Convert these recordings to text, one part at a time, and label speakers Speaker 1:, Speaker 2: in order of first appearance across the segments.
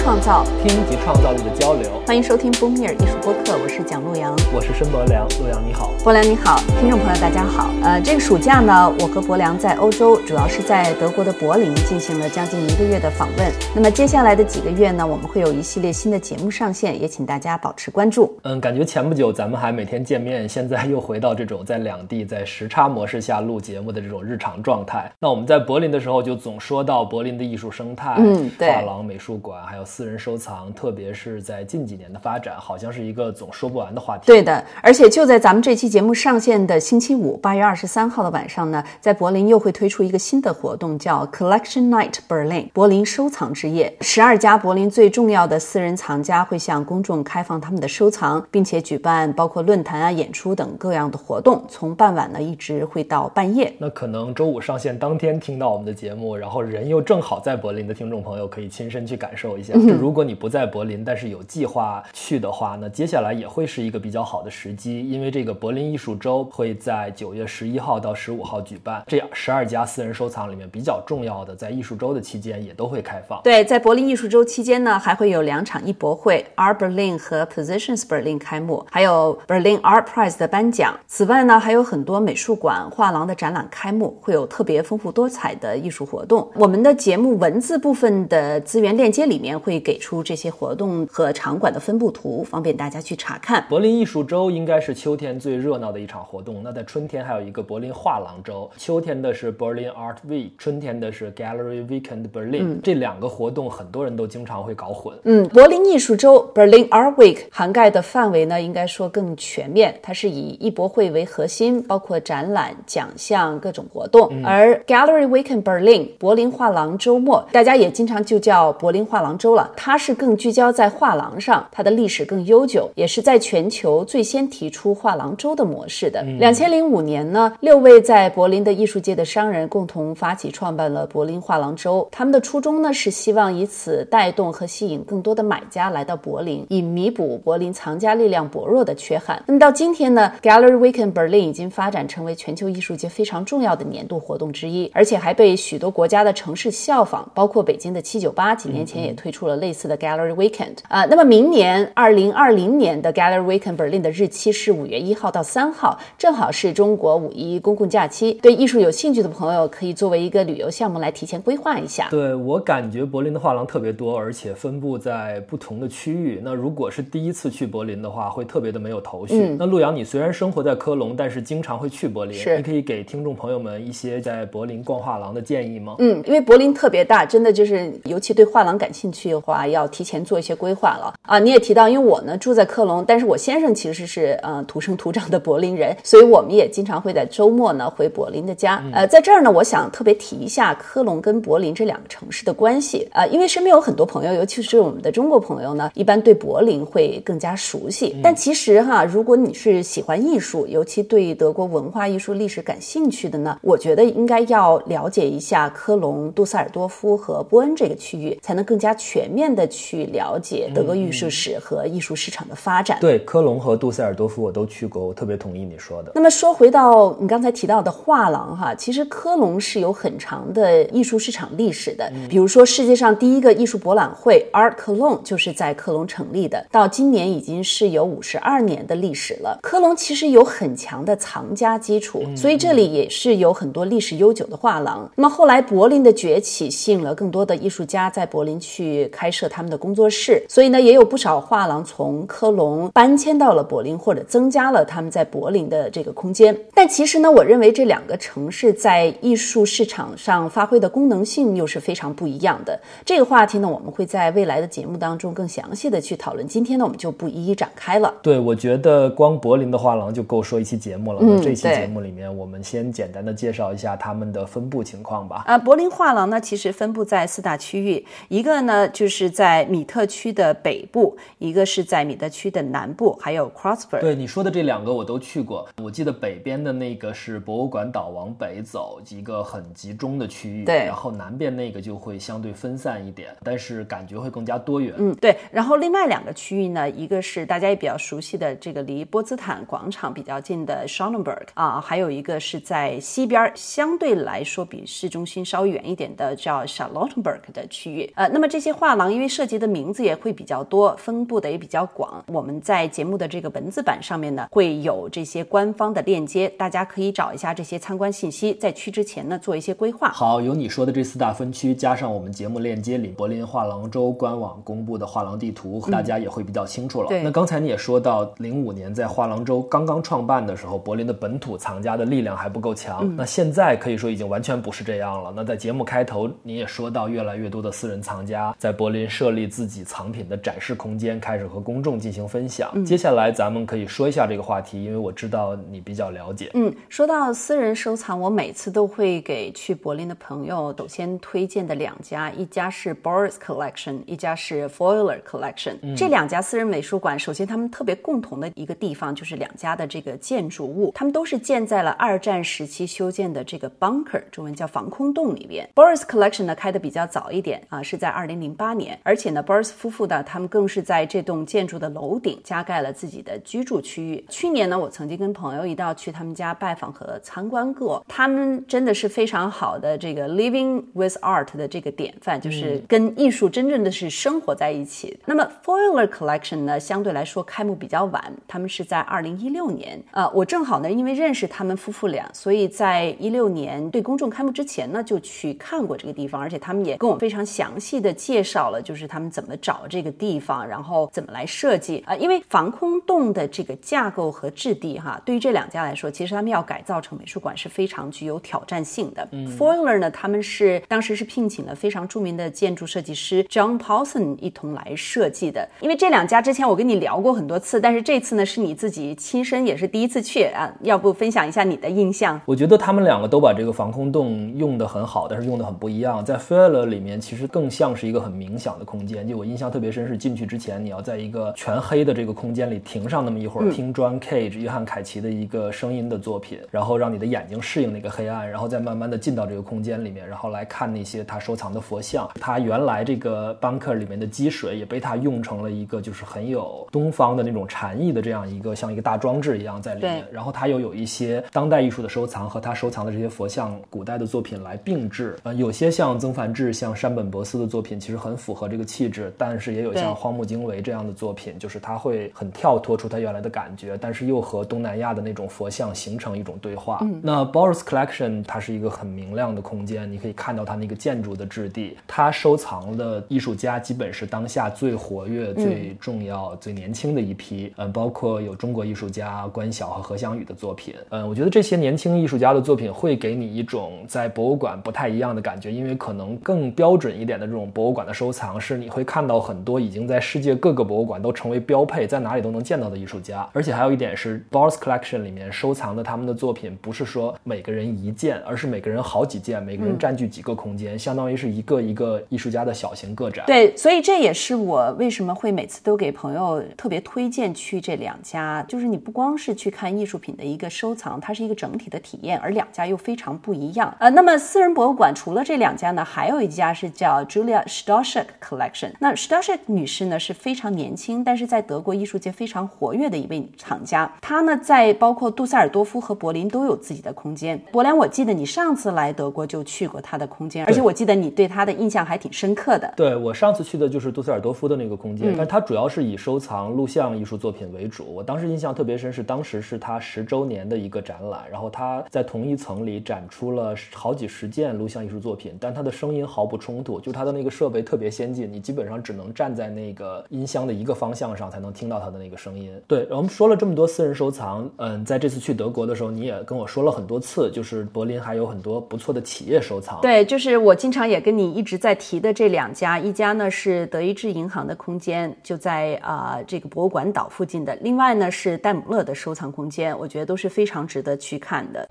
Speaker 1: 及创造，
Speaker 2: 听及创造力的交流。
Speaker 1: 欢迎收听 e r 艺术播客，我是蒋洛阳，
Speaker 2: 我是申博良。洛阳你好，
Speaker 1: 博良你好，听众朋友大家好。呃，这个暑假呢，我和博良在欧洲，主要是在德国的柏林进行了将近一个月的访问。那么接下来的几个月呢，我们会有一系列新的节目上线，也请大家保持关注。
Speaker 2: 嗯，感觉前不久咱们还每天见面，现在又回到这种在两地在时差模式下录节目的这种日常状态。那我们在柏林的时候就总说到柏林的艺术生态，
Speaker 1: 嗯，对，
Speaker 2: 画廊、美术馆还有私人收藏，特别是在近几年的发展，好像是一个总说不完的话题。
Speaker 1: 对的，而且就在咱们这期节目上线的星期五，八月二十三号的晚上呢，在柏林又会推出一个新的活动，叫 Collection Night Berlin，柏林收藏之夜。十二家柏林最重要的私人藏家会向公众开放他们的收藏，并且举办包括论坛啊、演出等各样的活动，从傍晚呢一直会到半夜。
Speaker 2: 那可能周五上线当天听到我们的节目，然后人又正好在柏林的听众朋友可以亲身去感受一下。就如果你不在柏林，但是有计划去的话，那接下来也会是一个比较好的时机，因为这个柏林艺术周会在九月十一号到十五号举办。这十二家私人收藏里面比较重要的，在艺术周的期间也都会开放。
Speaker 1: 对，在柏林艺术周期间呢，还会有两场艺博会，Art Berlin 和 Positions Berlin 开幕，还有 Berlin Art Prize 的颁奖。此外呢，还有很多美术馆、画廊的展览开幕，会有特别丰富多彩的艺术活动。我们的节目文字部分的资源链接里面会给出这些活动和场馆的分布图，方便大家去查看。
Speaker 2: 柏林艺术周应该是秋天最热闹的一场活动。那在春天还有一个柏林画廊周，秋天的是 Berlin Art Week，春天的是 Gallery Weekend Berlin。这两个活动很多人都经常会搞混。
Speaker 1: 嗯，柏林艺术周 Berlin Art Week 涵盖的范围呢，应该说更全面。它是以艺博会为核心，包括展览、奖项、各种活动。而 Gallery Weekend Berlin 柏林画廊周末，大家也经常就叫柏林画廊周了。它是更聚焦在画廊上，它的历史更悠久，也是在全球最先提出画廊周的模式的。两千零五年呢，六位在柏林的艺术界的商人共同发起创办了柏林画廊周。他们的初衷呢，是希望以此带动和吸引更多的买家来到柏林，以弥补柏林藏家力量薄弱的缺憾。那么到今天呢，Gallery Weekend Berlin 已经发展成为全球艺术界非常重要的年度活动之一，而且还被许多国家的城市效仿，包括北京的七九八几年前也推出了类似的 Gallery Weekend 啊。那么明年二零二零年的 Gallery Weekend Berlin 的日期是五月一号到三号，正好是中国五一公共假期。对艺术有兴趣的朋友，可以作为一个旅游项目来提前规划一下。
Speaker 2: 对我感觉柏林的画廊特别多，而且分布在不同的区域。那如果是第一次去柏林的话，会特别的没有头绪。那陆阳，你虽然生活在科隆，但是经常会去柏林，
Speaker 1: 是
Speaker 2: 你可以给听众朋友们一些在柏林逛画廊的建议吗？
Speaker 1: 嗯，因为柏林特别大，真的就是，尤其对画廊感兴趣的话，要提前做一些规划了啊。你也提到，因为我呢住在科隆，但是我先生其实是呃土生土长的柏林人，所以我们也经常会在周末呢回柏林的家。呃，在这儿呢，我想特别提一下科隆跟柏林这两个城市的关系啊、呃，因为身边有很多朋友，尤其是我们的中国朋友呢，一般对柏林会更加熟悉。但其实哈，如果你是喜欢艺术，尤其对德国文化艺术历史感兴趣的呢，我觉得应该要了解一下科隆、杜塞尔多夫和波恩这个区域，才能更加全面的去了解德国艺术史和艺术市场的发展。
Speaker 2: 对，科隆和杜塞尔多夫我都去过，我特别同意你说的。
Speaker 1: 那么说回到你刚才提到的画廊哈，其实科隆是有很长的艺术市场历史的。比如说世界上第一个艺术博览会 Art Cologne 就是在科隆成立的，到今年已经是有五十二年的历史了。科隆其实有很强的藏家基础，所以这里也是有很多历史悠久的画廊。那么后来柏林的崛起吸引了更多的艺术家在柏林去开设他们的工作室，所以呢也有不少画廊从科隆搬迁到了柏林，或者增加了他们在柏林的这个空间。但其实呢，我认为这两个城市在艺术市场上发挥的功能性又是非常不一样的。这个话题呢，我们会在未来的节目当中更详细的去讨论。今天呢，我们就不一一展开了。
Speaker 2: 对，我觉得光柏林的画廊就够说一期节目了。
Speaker 1: 嗯
Speaker 2: 那这期节目里面，我们先简单的介绍一下他们的分布情况吧。
Speaker 1: 啊，柏林画廊呢，其实分布在四大区域，一个呢就是在米特区的北部，一个是在米特区的南部，还有 Crossburg。
Speaker 2: 对你说的这两个我都去过，我记得北边的那个是博物馆岛往北走，一个很集中的区域，
Speaker 1: 对
Speaker 2: 然后南边那个就会相对分散一点，但是感觉会更加多元。
Speaker 1: 嗯，对。然后另外两个区域呢，一个是大家也比较熟悉的这个离波茨坦广场比较近的 Schonenberg 啊，还有一个是在西边，相对来说比市中心稍微远一点的叫 Charlottenburg 的区域。呃，那么这些些画廊因为涉及的名字也会比较多，分布的也比较广。我们在节目的这个文字版上面呢，会有这些官方的链接，大家可以找一下这些参观信息，在去之前呢做一些规划。
Speaker 2: 好，有你说的这四大分区，加上我们节目链接里柏林画廊周官网公布的画廊地图，大家也会比较清楚了。
Speaker 1: 对
Speaker 2: 那刚才你也说到，零五年在画廊周刚刚创办的时候，柏林的本土藏家的力量还不够强。那现在可以说已经完全不是这样了。那在节目开头你也说到，越来越多的私人藏家在柏林设立自己藏品的展示空间，开始和公众进行分享。接下来咱们可以说一下这个话题，因为我知道你比较了解。
Speaker 1: 嗯，说到私人收藏，我每次都会给去柏林的朋友首先推荐的两家，一家是 Boris Collection，一家是 Foiler Collection。这两家私人美术馆，首先他们特别共同的一个地方就是两家的这个建筑物，他们都是建在了二战时期修建的这个 bunker，中文叫防空洞里边。Boris Collection 呢开的比较早一点啊，是在二零零八年，而且呢，Boris 夫妇呢，他们更是在这栋建筑的楼顶加盖了自己的居住区域。去年呢，我曾经跟朋友一道去他们家拜访和参观过，他们真的是非常好的这个 living with art 的这个典范，就是跟艺术真正的是生活在一起。那么 Foiler Collection 呢，相对来说开幕比较晚，他们是在二零一六年。呃，我正好呢，因为认识他们夫妇俩，所以在一六年对公众开幕之前呢，就去看过这个地方，而且他们也跟我非常详细的介绍了，就是他们怎么找这个地方，然后怎么来设计。呃，因为防空洞的这个架构和质地哈，对于这两家来说，其实他们要改造成美术馆是非常具有挑战性的。嗯 Foiler 呢，他们是当时是聘请了非常著名的建筑设计师 John Paulson 一同来设计的。因为这两家之前我跟你聊过很多次，但是这次呢是你自己亲身也是第一次去啊，要不分享一下你的印象？
Speaker 2: 我觉得他们两个都把这个防空洞用得很好，但是用的很不一样。在 Foiler 里面，其实更像是一个很冥想的空间。就我印象特别深，是进去之前，你要在一个全黑的这个空间里停上那么一会儿，听 John Cage 约翰凯奇的一个声音的作品，然后让你的眼睛适应那个黑暗，然后再慢慢的进到这个空间里面，然后来看那些他收藏的佛像。他原来这个 bunker 里面的积水也被他用成了一个就是很有东方的那种禅意的这样一个像一个大装置一样在里面。然后他又有一些当代艺术的收藏和他收藏的这些佛像、古代的作品来并置。呃，有些像曾梵志、像山本博司的作品，其实很符合这个气质，但是也有像荒木经惟这样的作品，就是他会很跳脱出他原来的感觉，但是又和东南亚的那种佛像形成一种对话。
Speaker 1: 嗯
Speaker 2: 那 Boris Collection 它是一个很明亮的空间，你可以看到它那个建筑的质地。他收藏的艺术家基本是当下最活跃、最重要、最年轻的一批。嗯，包括有中国艺术家关晓和何翔宇的作品。嗯，我觉得这些年轻艺术家的作品会给你一种在博物馆不太一样的感觉，因为可能更标准一点的这种博物馆的收藏是你会看到很多已经在世界各个博物馆都成为标配，在哪里都能见到的艺术家。而且还有一点是，Boris Collection 里面收藏的他们的作品，不是说每个人一件，而是每个人好几件，每个人占据几个空间，相当于是一个一个艺术家的小型个展。
Speaker 1: 对，所以这也是我为什么会每次都给朋友特别推荐去这两家，就是你不光是去看艺术品的一个收藏，它是一个整体的体验，而两家又非常不一样。呃，那么私人博物馆除了这两家呢，还有一家是叫 Julia Stoshek Collection。那 Stashek 女士呢是非常年轻，但是在德国艺术界非常活跃的一位藏家。她呢在包括杜塞尔多夫和柏林都有自己的空间。柏林我记得你上次来德国就去过她的空间，而且我记得你对她的印象还挺深刻的。
Speaker 2: 对我上次去的就是杜塞尔多夫的那个空间，但她主要是以收藏录像艺术作品为主。我当时印象特别深，是当时是她十周年的一个展览，然后她在同一层里展出了好几十件录像艺术作品，但她的声音毫不冲突，就她的那个设备特别先进，你基本上只能站在那个音箱的一个方向上才能听到它的那个声音。对，我们说了这么多私人收藏，嗯，在这次去德国的时候，你也跟我说了很多次，就是柏林还有很多不错的企业收藏。
Speaker 1: 对，就是我经常也跟你一直在提的这两家，一家呢是德意志银行的空间，就在啊、这个博物馆岛附近的；另外呢是戴姆勒的收藏空间，我觉得都是非常值得去看的。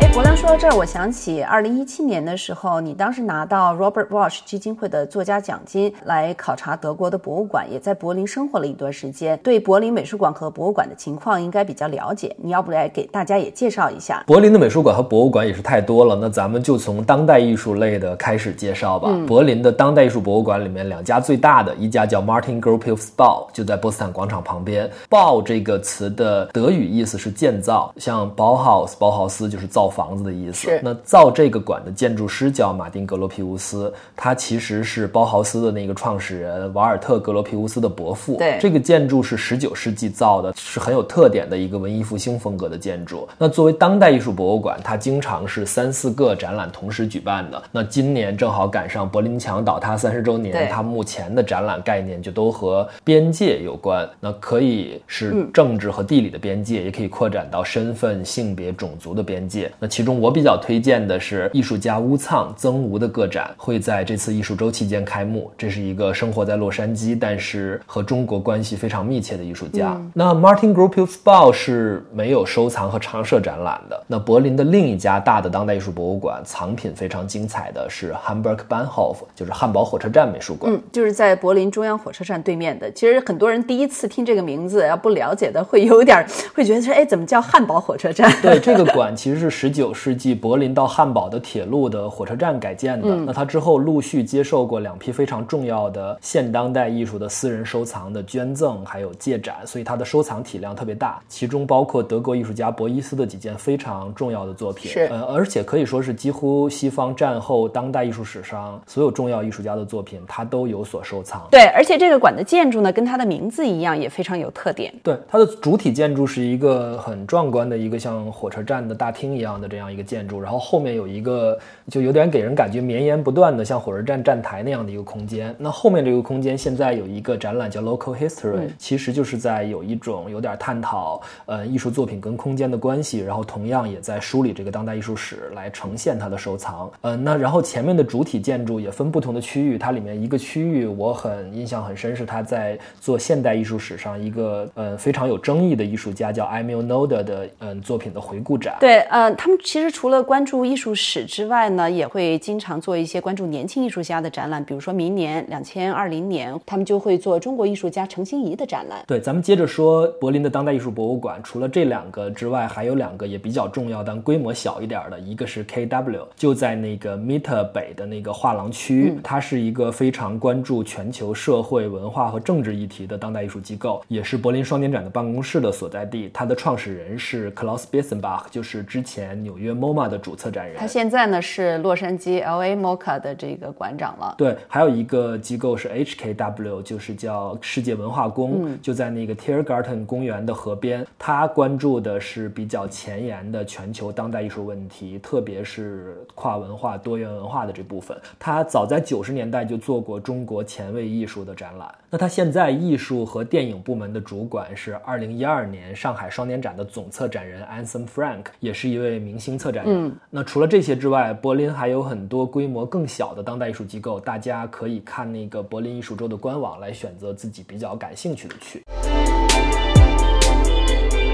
Speaker 1: 哎，博良说到这儿，我想起二零一七年的时候，你当时拿到 Robert Walsh 基金会的作家奖金，来考察德国的博物馆，也在柏林生活了一段时间，对柏林美术馆和博物馆的情况应该比较了解。你要不来给大家也介绍一下？
Speaker 2: 柏林的美术馆和博物馆也是太多了，那咱们就从当代艺术类的开始介绍吧。柏林的当代艺术博物馆里面，两家最大的，一家叫 Martin Gropius Bau，就在波茨坦广场旁边。Bau 这个词的德语意思是建造，像 Bauhaus 包豪斯就是造房子的的意思。那造这个馆的建筑师叫马丁格罗皮乌斯，他其实是包豪斯的那个创始人瓦尔特格罗皮乌斯的伯父。
Speaker 1: 对
Speaker 2: 这个建筑是十九世纪造的，是很有特点的一个文艺复兴风格的建筑。那作为当代艺术博物馆，它经常是三四个展览同时举办的。那今年正好赶上柏林墙倒塌三十周年，它目前的展览概念就都和边界有关。那可以是政治和地理的边界，也可以扩展到身份、性别、种族的边界。那其中我比较推荐的是艺术家乌藏曾吴的个展，会在这次艺术周期间开幕。这是一个生活在洛杉矶，但是和中国关系非常密切的艺术家。那 Martin Gropius Bau 是没有收藏和常设展览的。那柏林的另一家大的当代艺术博物馆，藏品非常精彩的是 Hamburg Bahnhof，就是汉堡火车站美术馆。
Speaker 1: 嗯，就是在柏林中央火车站对面的。其实很多人第一次听这个名字，要不了解的，会有点儿会觉得说，哎，怎么叫汉堡火车站？
Speaker 2: 对，这个馆其实是十九世纪柏林到汉堡的铁路的火车站改建的。那它之后陆续接受过两批非常重要的现当代艺术的私人收藏的捐赠，还有借展，所以它的收藏体量特别大，其中包括德国艺术家博伊斯的几件非常重要的作品。
Speaker 1: 是
Speaker 2: 呃，而且可以说是几乎西方战后当代艺术史上所有重要艺术家的作品，他都有所收藏。
Speaker 1: 对，而且这个馆的建筑呢，跟它的名字一样，也非常有特点。
Speaker 2: 对，它的主体建筑是一个很壮观的一个像火车站的大厅一样的这样一个建筑，然后后面有一个就有点给人感觉绵延不断的像火车站站台那样的一个空间。那后面这个空间现在有一个展览叫 Local History，、其实就是在有一种有点探讨呃艺术作品跟空间的关系，然后同样也在梳理这个当代艺术史来呈现它的收藏。呃，那然后前面的主体建筑也分不同的区域，它里面一个区域我很印象很深，是他在做现代艺术史上一个呃非常有争议的艺术家叫 Emil Noda 的嗯、作品的回顾展。
Speaker 1: 对，呃，他们其实除了关注艺术史之外呢，也会经常做一些关注年轻艺术家的展览。比如说明年两千二零年，他们就会做中国艺术家程心怡的展览。
Speaker 2: 对，咱们接着说柏林的当代艺术博物馆，除了这两个之外，还有两个也比较重要，但规模小一点的，一个是 KW，就在那个 Mitte 北的那个画廊区，它是一个非常关注全球社会文化和政治议题的当代艺术机构，也是柏林双年展的办公室的所在地。它的创始人是 Klaus Bissenbach，就是之前纽约 MoMA 的主策展人。
Speaker 1: 他现在呢是洛杉矶 LA MoCA 的这个馆长了。
Speaker 2: 对，还有一个机构是 HKW，就是叫世界文化宫，就在那个 Tiergarten 公园的河边。他关注的是比较前沿的全球当代艺术问题，特别是跨文化、多元文化的这部分。他早在九十年代就做过中国前卫艺术的展览。那他现在艺术和电影部门的主管是二零一二年上海双年展的总策展人 Anson Frank，也是一位明星策展人。那除了这些之外，柏林还有很多规模更小的当代艺术机构，大家可以看那个柏林艺术周的官网来选择自己比较感兴趣的去。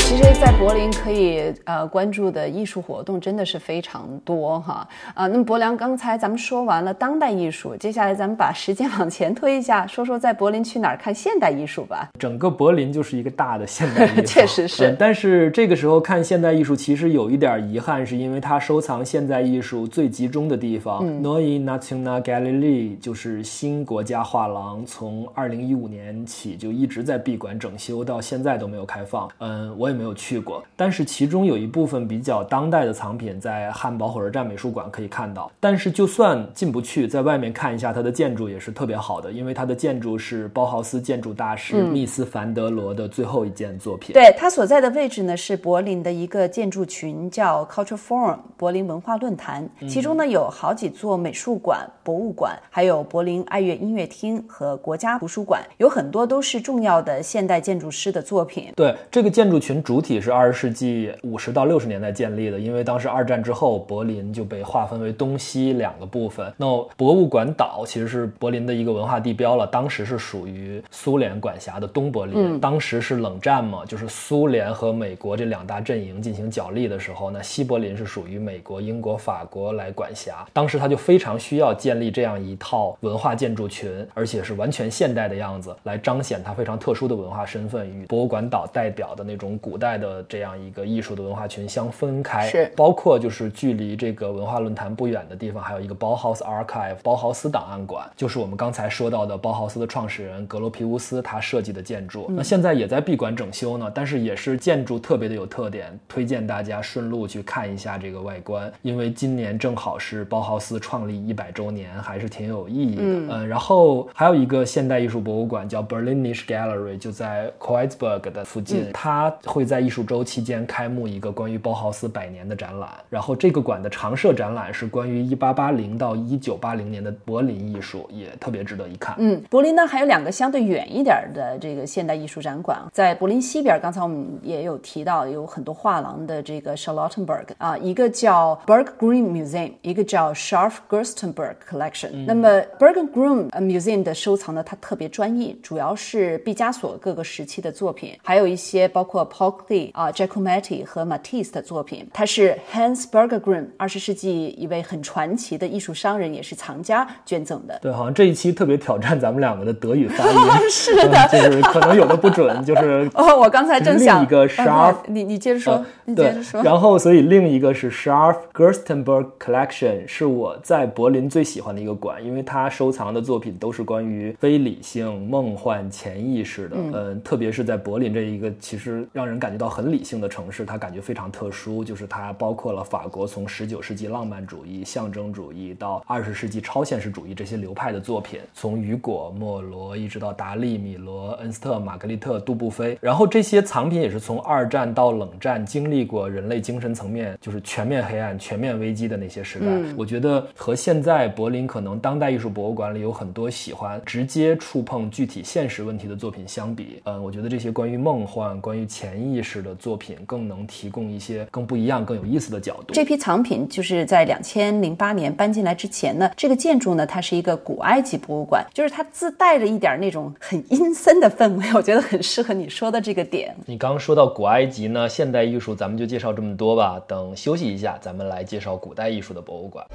Speaker 1: 其实，在柏林可以呃关注的艺术活动真的是非常多哈。啊、那么柏良刚才咱们说完了当代艺术，接下来咱们把时间往前推一下，说说在柏林去哪儿看现代艺术吧。
Speaker 2: 整个柏林就是一一个大的现代艺术，
Speaker 1: 确实是。
Speaker 2: 嗯但是这个时候看现代艺术，其实有一点遗憾，是因为它收藏现代艺术最集中的地方、Neue National Gallery 就是新国家画廊，从二零一五年起就一直在闭馆整修，到现在都没有开放。嗯，我也没有去过，但是其中有一部分比较当代的藏品在汉堡火车站美术馆可以看到。但是就算进不去，在外面看一下它的建筑也是特别好的，因为它的建筑是包豪斯建筑大师密斯凡德罗的最后一件作品。
Speaker 1: 对，它所在的位置呢是柏林的一个建筑群，叫 Culture Forum 柏林文化论坛，其中呢有好几座美术馆、博物馆，还有柏林爱乐音乐厅和国家图书馆，有很多都是重要的现代建筑师的作品。
Speaker 2: 对，这个建筑群主体是二十世纪五十到六十年代建立的，因为当时二战之后，柏林就被划分为东西两个部分。那博物馆岛其实是柏林的一个文化地标了，当时是属于苏联管辖的东柏林。当时是冷战嘛，就是苏联和美国这两大阵营进行角力的时候那，西柏林是属于美国、英国、法国来管辖。当时他就非常需要建立这样一套文化建筑群，而且是完全现代的样子，来彰显它非常特殊的文化身份与博物馆岛代表的那种古古代的这样一个艺术的文化群相分开，
Speaker 1: 是
Speaker 2: 包括就是距离这个文化论坛不远的地方，还有一个包豪斯 Archive 包豪斯档案馆，就是我们刚才说到的包豪斯的创始人格罗皮乌斯他设计的建筑。那现在也在闭馆整修呢，但是也是建筑特别的有特点，推荐大家顺路去看一下这个外观，因为今年正好是包豪斯创立一百周年，还是挺有意义的。嗯，然后还有一个现代艺术博物馆叫 Berlinisch Gallery，就在 Kreuzberg 的附近，它会在艺术周期间开幕一个关于包豪斯百年的展览。然后这个馆的常设展览是关于一八八零到一九八零年的柏林艺术，也特别值得一看。
Speaker 1: 嗯，柏林呢还有两个相对远一点的这个现代艺术展馆，在柏林西边，刚才我们也有提到有很多画廊的这个 Charlottenburg 啊，一个叫 Berg Green Museum，一个叫 Scharf Gerstenberg Collection。那么 Berg Green Museum 的收藏呢，它特别专业，主要是毕加索各个时期的作品，还有一些包括 Paul 啊、Giacometti 和 Matisse 的作品。它是 Hans Bergergren，二十世纪一位很传奇的艺术商人，也是藏家捐赠的。
Speaker 2: 对，好像这一期特别挑战咱们两个的德语发音，
Speaker 1: 是的
Speaker 2: 嗯就是可能有的不准，就是
Speaker 1: 哦，我刚才正想
Speaker 2: 另一个
Speaker 1: 啊
Speaker 2: Scharf
Speaker 1: 你你接着说，你接
Speaker 2: 对
Speaker 1: 着，说。
Speaker 2: 然后所以另一个是 Scharf Gerstenberg Collection，是我在柏林最喜欢的一个馆，因为它收藏的作品都是关于非理性、梦幻、潜意识的。嗯、特别是在柏林这一个其实让人感觉到很理性的城市，它感觉非常特殊，就是它包括了法国从十九世纪浪漫主义、象征主义到二十世纪超现实主义这些流派的作品，从雨果、莫罗一直到达利、米罗、恩斯特、玛格丽特、杜布菲，然后这些藏品也是从二战到冷战经历过人类精神层面就是全面黑暗、全面危机的那些时代。我觉得和现在柏林可能当代艺术博物馆里有很多喜欢直接触碰具体现实问题的作品相比，嗯，我觉得这些关于梦幻、关于潜意识的作品更能提供一些更不一样、更有意思的角度。
Speaker 1: 这批藏品就是在两千零八年搬进来之前呢，这个建筑呢，它是一个古埃及博物馆，就是它自带着一点那种很阴森的氛围，我觉得很适合你说的这个点。
Speaker 2: 你刚刚说到古埃及呢，现代艺术咱们就介绍这么多吧。等休息一下，咱们来介绍古代艺术的博物馆。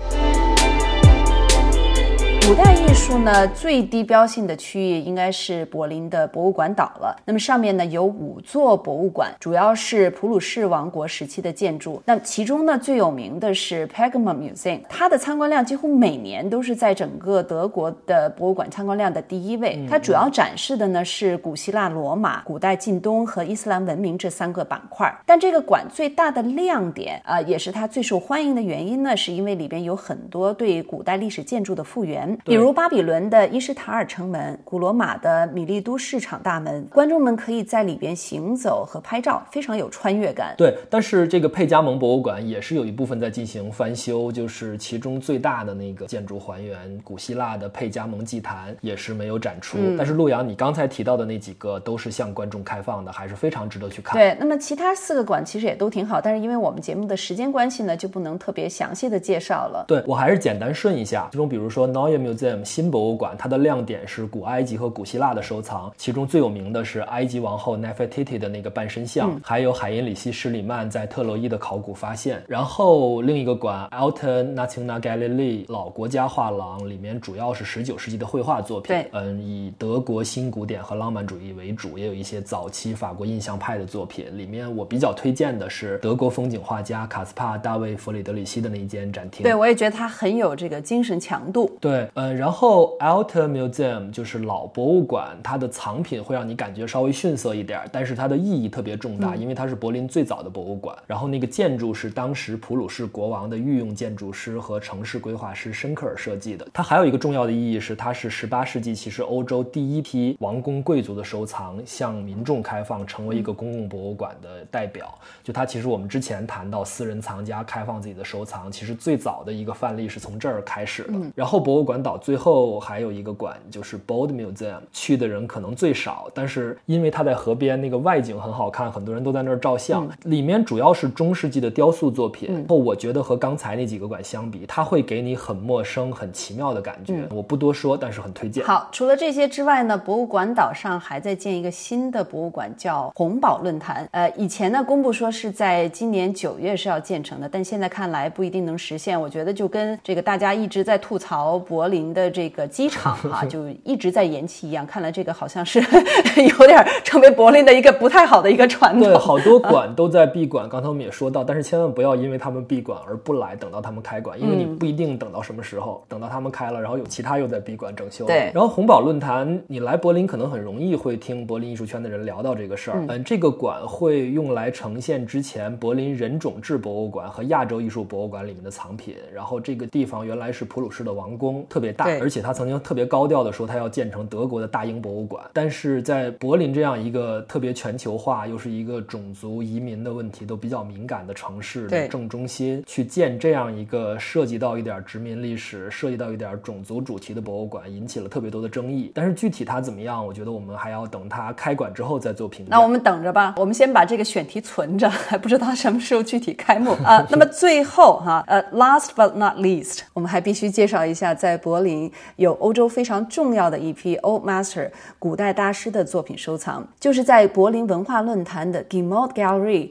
Speaker 1: 古代艺术呢，最低标性的区域应该是柏林的博物馆岛了。那么上面呢有五座博物馆，主要是普鲁士王国时期的建筑。那其中呢最有名的是 Pergamon Museum，它的参观量几乎每年都是在整个德国的博物馆参观量的第一位。它主要展示的呢是古希腊、罗马、古代近东和伊斯兰文明这三个板块。但这个馆最大的亮点啊、也是它最受欢迎的原因呢，是因为里边有很多对古代历史建筑的复原。比如巴比伦的伊什塔尔城门、古罗马的米利都市场大门，观众们可以在里边行走和拍照，非常有穿越感。
Speaker 2: 对，但是这个佩加蒙博物馆也是有一部分在进行翻修，就是其中最大的那个建筑还原古希腊的佩加蒙祭坛也是没有展出。但是陆阳，你刚才提到的那几个都是向观众开放的，还是非常值得去看。
Speaker 1: 对，那么其他四个馆其实也都挺好，但是因为我们节目的时间关系呢，就不能特别详细的介绍了。
Speaker 2: 对我还是简单顺一下，其中比如说 Museum 新博物馆，它的亮点是古埃及和古希腊的收藏，其中最有名的是埃及王后 Nefertiti 的那个半身像，还有海因里希·施里曼在特洛伊的考古发现。然后另一个馆 Alte National Gallery 老国家画廊里面主要是19世纪的绘画作品，嗯，以德国新古典和浪漫主义为主，也有一些早期法国印象派的作品。里面我比较推荐的是德国风景画家卡斯帕·大卫·弗里德里希的那一间展厅。
Speaker 1: 对，我也觉得他很有这个精神强度。
Speaker 2: 对，呃，然后 Alter Museum 就是老博物馆，它的藏品会让你感觉稍微逊色一点儿，但是它的意义特别重大，因为它是柏林最早的博物馆。然后那个建筑是当时普鲁士国王的御用建筑师和城市规划师申克尔设计的。它还有一个重要的意义是，它是18世纪其实欧洲第一批王公贵族的收藏向民众开放，成为一个公共博物馆的代表。就它其实我们之前谈到私人藏家开放自己的收藏，其实最早的一个范例是从这儿开始的。然后博物馆岛最后还有一个馆就是 Bold Museum，去的人可能最少，但是因为它在河边，那个外景很好看，很多人都在那儿照相。里面主要是中世纪的雕塑作品。然后我觉得和刚才那几个馆相比，它会给你很陌生、很奇妙的感觉。我不多说，但是很推荐。
Speaker 1: 好，除了这些之外呢，博物馆岛上还在建一个新的博物馆，叫红宝论坛。呃，以前呢公布说是在今年九月是要建成的，但现在看来不一定能实现。我觉得就跟这个大家一直在吐槽柏林的这个机场 哈，就一直在延期一样。看来这个好像是 有点成为柏林的一个不太好的一个传统。
Speaker 2: 对，好多馆都在闭馆。刚才我们也说到，但是千万不要因为他们闭馆而不来，等到他们开馆，因为你不一定等到什么时候，等到他们开了，然后有其他又在闭馆整修。
Speaker 1: 对。
Speaker 2: 然后红宝论坛，你来柏林可能很容易会听柏林艺术圈的人聊到这个事儿。嗯，这个馆会用来呈现之前柏林人种志博物馆和亚洲艺术博物馆里面的藏品。然后这个地方原来是普鲁士的王宫，特别大，而且他曾经特别高调的说他要建成德国的大英博物馆。但是在柏林这样一个特别全球化，又是一个种族移民的问题都比较敏感的城市的正中心，去建这样一个涉及到一点殖民历史、涉及到一点种族主题的博物馆，引起了特别多的争议。但是具体它怎么样，我觉得我们还要等它开馆之后再做评价。
Speaker 1: 那我们等着吧，我们先把这个选题存着，还不知道什么时候具体开幕啊。那么最后哈，呃，last but not least，我们还必须介绍一下，在柏林有欧洲非常重要的一批 old master 古代大师的作品收藏就是在柏林文化论坛的 gimmod gallery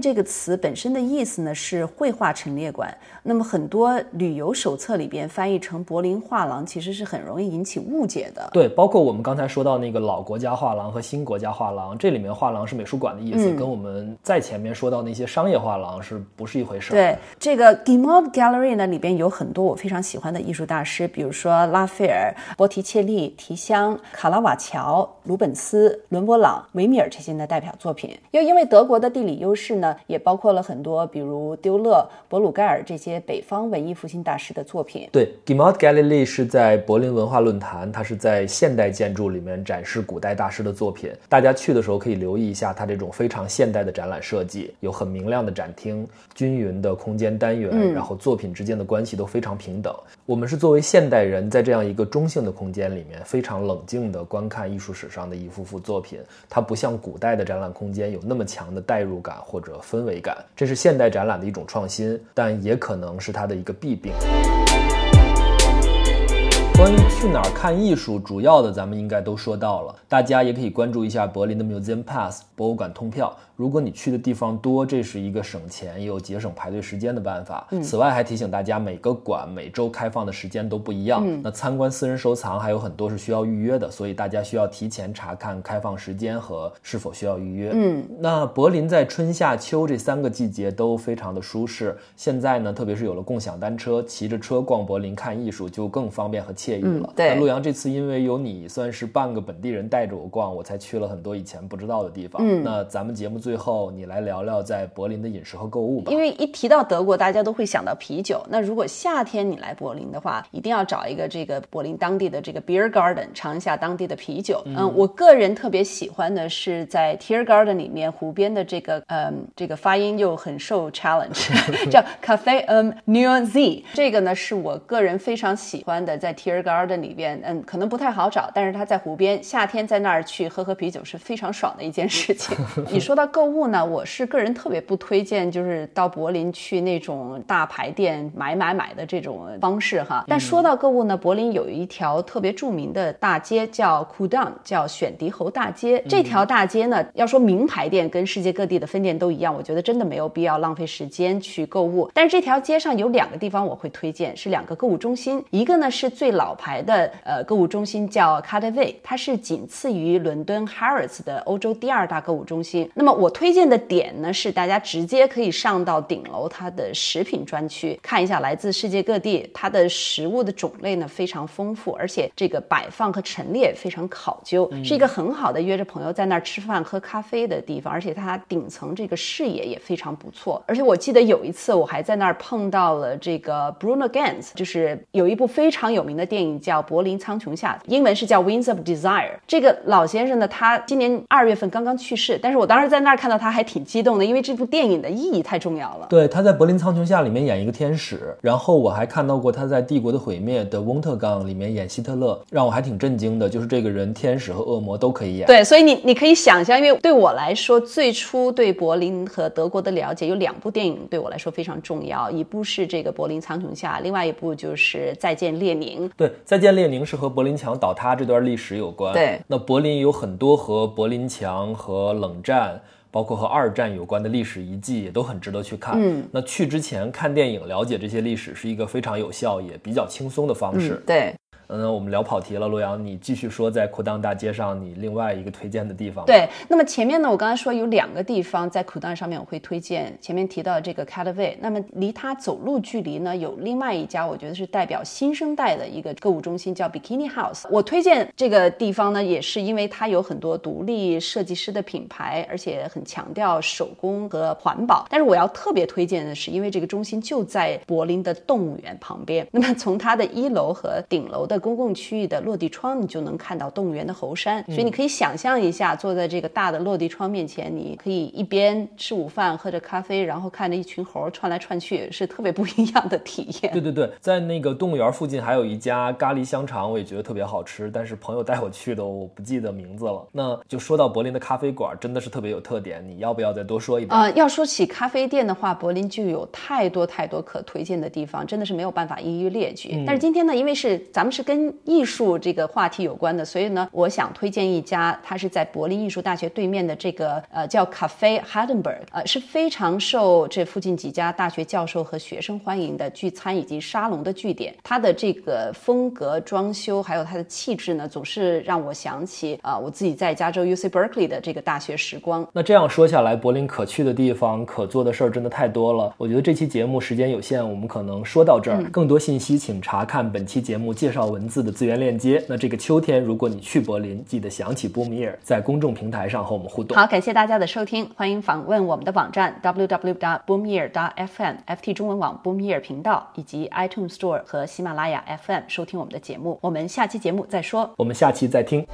Speaker 1: 这个词本身的意思呢是绘画陈列馆。那么很多旅游手册里边翻译成柏林画廊，其实是很容易引起误解的。
Speaker 2: 对，包括我们刚才说到那个老国家画廊和新国家画廊，这里面画廊是美术馆的意思，跟我们在前面说到那些商业画廊是不是一回事？
Speaker 1: 对，这个 g e m l Gallery 呢里边有很多我非常喜欢的艺术大师，比如说拉斐尔、波提切利、提香、卡拉瓦乔、鲁本斯、伦勃朗、维米尔这些的代表作品。又因为德国的地理优势呢，也包括了很多，比如丢勒、博鲁盖尔这些北方文艺复兴大师的作品。
Speaker 2: 对，Gemälde Galerie 是在柏林文化论坛，它是在现代建筑里面展示古代大师的作品。大家去的时候可以留意一下它这种非常现代的展览设计，有很明亮的展厅、均匀的空间单元，然后作品之间的关系都非常平等。我们是作为现代人，在这样一个中性的空间里面，非常冷静的观看艺术史上的一幅幅作品。它不像古代的展览空间有那么强的代入感。或者氛围感，这是现代展览的一种创新，但也可能是它的一个弊病。关于去哪儿看艺术，主要的咱们应该都说到了，大家也可以关注一下柏林的 Museum Pass 博物馆通票。如果你去的地方多，这是一个省钱又节省排队时间的办法。此外，还提醒大家，每个馆每周开放的时间都不一样。那参观私人收藏还有很多是需要预约的，所以大家需要提前查看开放时间和是否需要预约。
Speaker 1: 嗯，
Speaker 2: 那柏林在春夏秋这三个季节都非常的舒适。现在呢，特别是有了共享单车，骑着车逛柏林看艺术就更方便和惬意了。
Speaker 1: 对，
Speaker 2: 陆阳这次因为有你算是半个本地人带着我逛，我才去了很多以前不知道的地方。
Speaker 1: 嗯，
Speaker 2: 那咱们节目最。后，你来聊聊在柏林的饮食和购物吧。
Speaker 1: 因为一提到德国，大家都会想到啤酒。那如果夏天你来柏林的话，一定要找一个这个柏林当地的这个 beer garden，尝一下当地的啤酒。嗯，我个人特别喜欢的是在 Tier Garden 里面湖边的这个，嗯，这个发音又很受 challenge，叫 Cafe Um New Z。这个呢是我个人非常喜欢的，在 Tier Garden 里边，嗯，可能不太好找，但是它在湖边，夏天在那儿去喝喝啤酒是非常爽的一件事情。你说到购。购物呢，我是个人特别不推荐，就是到柏林去那种大牌店买买买的这种方式哈。但说到购物呢，柏林有一条特别著名的大街叫 k u d a n 叫选迪侯大街。这条大街呢，要说名牌店跟世界各地的分店都一样，我觉得真的没有必要浪费时间去购物。但是这条街上有两个地方我会推荐，是两个购物中心，一个呢是最老牌的呃购物中心叫 c a d e v 它是仅次于伦敦 Harrods 的欧洲第二大购物中心。那么我。推荐的点呢是大家直接可以上到顶楼，它的食品专区看一下来自世界各地它的食物的种类呢非常丰富，而且这个摆放和陈列非常考究，是一个很好的约着朋友在那儿吃饭喝咖啡的地方。而且它顶层这个视野也非常不错。而且我记得有一次我还在那儿碰到了这个 Bruno Ganz，就是有一部非常有名的电影叫《柏林苍穹下》，英文是叫《Winds of Desire》。这个老先生呢，他今年二月份刚刚去世，但是我当时在那儿。看到他还挺激动的，因为这部电影的意义太重要了。
Speaker 2: 对，他在《柏林苍穹下》里面演一个天使，然后我还看到过他在《帝国的毁灭》的翁特冈里面演希特勒，让我还挺震惊的。就是这个人，天使和恶魔都可以演。
Speaker 1: 对，所以你你可以想象，因为对我来说，最初对柏林和德国的了解有两部电影对我来说非常重要，一部是这个《柏林苍穹下》，另外一部就是《再见列宁》。
Speaker 2: 对，《再见列宁》是和柏林墙倒塌这段历史有关。
Speaker 1: 对，
Speaker 2: 那柏林有很多和柏林墙和冷战。包括和二战有关的历史遗迹也都很值得去看。嗯，那去之前看电影了解这些历史是一个非常有效也比较轻松的方式。
Speaker 1: 对。
Speaker 2: 嗯，我们聊跑题了，洛阳，你继续说在库当大街上你另外一个推荐的地方。
Speaker 1: 对，那么前面呢，我刚才说有两个地方在库当上面我会推荐，前面提到这个 Cataway，那么离它走路距离呢有另外一家，我觉得是代表新生代的一个购物中心，叫 Bikini House。我推荐这个地方呢，也是因为它有很多独立设计师的品牌，而且很强调手工和环保。但是我要特别推荐的是，因为这个中心就在柏林的动物园旁边，那么从它的一楼和顶楼的公共区域的落地窗，你就能看到动物园的猴山。所以你可以想象一下，坐在这个大的落地窗面前，你可以一边吃午饭，喝着咖啡，然后看着一群猴串来串去，是特别不一样的体验。
Speaker 2: 对对对，在那个动物园附近还有一家咖喱香肠，我也觉得特别好吃，但是朋友带我去的，我不记得名字了。那就说到柏林的咖啡馆，真的是特别有特点，你要不要再多说一点？
Speaker 1: 呃，要说起咖啡店的话，柏林就有太多太多可推荐的地方，真的是没有办法一一列举。但是今天呢，因为是咱们是跟艺术这个话题有关的，所以呢，我想推荐一家，它是在柏林艺术大学对面的这个呃叫 Cafe Hardenberg，呃是非常受这附近几家大学教授和学生欢迎的聚餐以及沙龙的据点。它的这个风格、装修还有它的气质呢，总是让我想起啊我自己在加州 UC Berkeley 的这个大学时光。
Speaker 2: 那这样说下来，柏林可去的地方、可做的事儿真的太多了。我觉得这期节目时间有限，我们可能说到这儿。更多信息请查看本期节目介绍文字的资源链接。那这个秋天，如果你去柏林，记得想起 Boomier，在公众平台上和我们互动。
Speaker 1: 好，感谢大家的收听，欢迎访问我们的网站 www.boomier.fm，FT 中文网 Boomier 频道，以及 iTunes Store 和喜马拉雅 FM 收听我们的节目。我们下期节目再说。
Speaker 2: 我们下期再听。